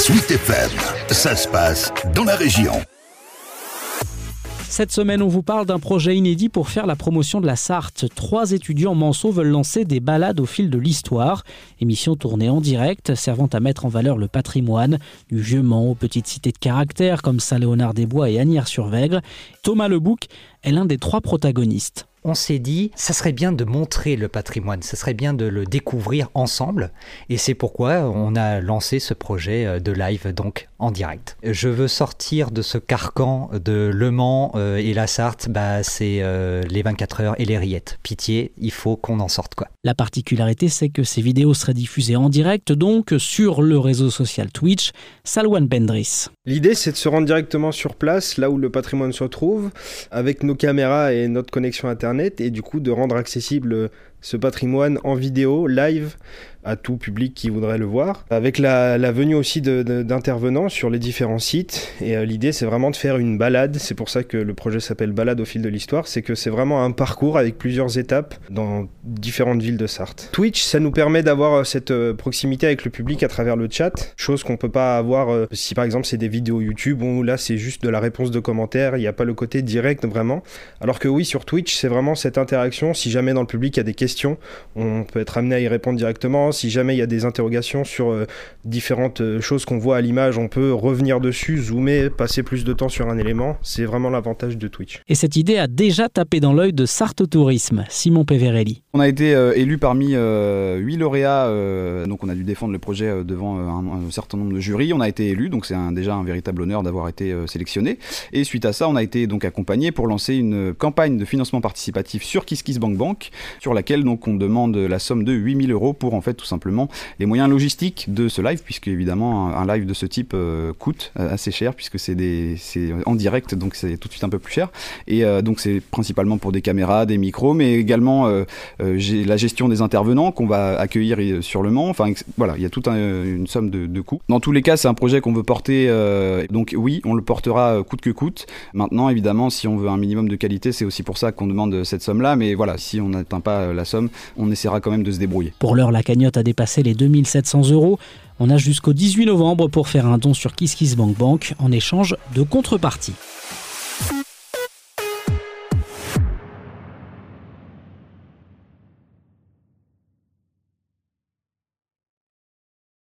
Sweet FM, ça se passe dans la région. Cette semaine, on vous parle d'un projet inédit pour faire la promotion de la Sarthe. Trois étudiants manceaux veulent lancer des balades au fil de l'histoire. Émission tournée en direct, servant à mettre en valeur le patrimoine, du vieux Mans aux petites cités de caractère comme Saint-Léonard-des-Bois et Agnières-sur-Vègre. Thomas Lebouc est l'un des trois protagonistes on s'est dit, ça serait bien de montrer le patrimoine, ça serait bien de le découvrir ensemble. Et c'est pourquoi on a lancé ce projet euh, de live, donc en direct. Je veux sortir de ce carcan de Le Mans euh, et la Sarthe, bah, c'est euh, les 24 heures et les rillettes. Pitié, il faut qu'on en sorte quoi. La particularité, c'est que ces vidéos seraient diffusées en direct, donc sur le réseau social Twitch, Salwan Bendris. L'idée, c'est de se rendre directement sur place, là où le patrimoine se trouve, avec nos caméras et notre connexion Internet, et du coup de rendre accessible ce patrimoine en vidéo, live, à tout public qui voudrait le voir, avec la, venue aussi d'intervenants sur les différents sites. Et euh, l'idée, c'est vraiment de faire une balade. C'est pour ça que le projet s'appelle Balade au fil de l'histoire. C'est que c'est vraiment un parcours avec plusieurs étapes dans différentes villes de Sarthe. Twitch, ça nous permet d'avoir euh, cette euh, proximité avec le public à travers le chat, chose qu'on peut pas avoir si par exemple c'est des vidéos YouTube où là c'est juste de la réponse de commentaires, il n'y a pas le côté direct vraiment. Alors que oui, sur Twitch, c'est vraiment cette interaction. Si jamais dans le public il y a des questions, on peut être amené à y répondre directement si jamais il y a des interrogations sur euh, différentes euh, choses qu'on voit à l'image, on peut revenir dessus, zoomer, passer plus de temps sur un élément. C'est vraiment l'avantage de Twitch. Et cette idée a déjà tapé dans l'œil de Sartre Tourisme, Simon Peverelli. On a été euh, élu parmi huit lauréats, donc on a dû défendre le projet devant un, certain nombre de jurys. On a été élu, donc c'est déjà un véritable honneur d'avoir été sélectionné. Et suite à ça, on a été donc accompagné pour lancer une campagne de financement participatif sur KissKissBankBank, sur laquelle donc on demande la somme de 8000 euros pour en fait tout simplement les moyens logistiques de ce live, puisque évidemment un, live de ce type euh, coûte euh, assez cher, puisque c'est en direct, donc c'est tout de suite un peu plus cher. Et euh, donc c'est principalement pour des caméras, des micros, mais également la gestion des intervenants qu'on va accueillir sur le Mans. Enfin voilà, il y a toute une somme de, de, coûts. Dans tous les cas, c'est un projet qu'on veut porter, donc oui, on le portera coûte que coûte. Maintenant, évidemment, si on veut un minimum de qualité, c'est aussi pour ça qu'on demande cette somme-là. Mais voilà, si on n'atteint pas la on essaiera quand même de se débrouiller. Pour l'heure, la cagnotte a dépassé les 2700 euros. On a jusqu'au 18 novembre pour faire un don sur KissKissBankBank en échange de contrepartie.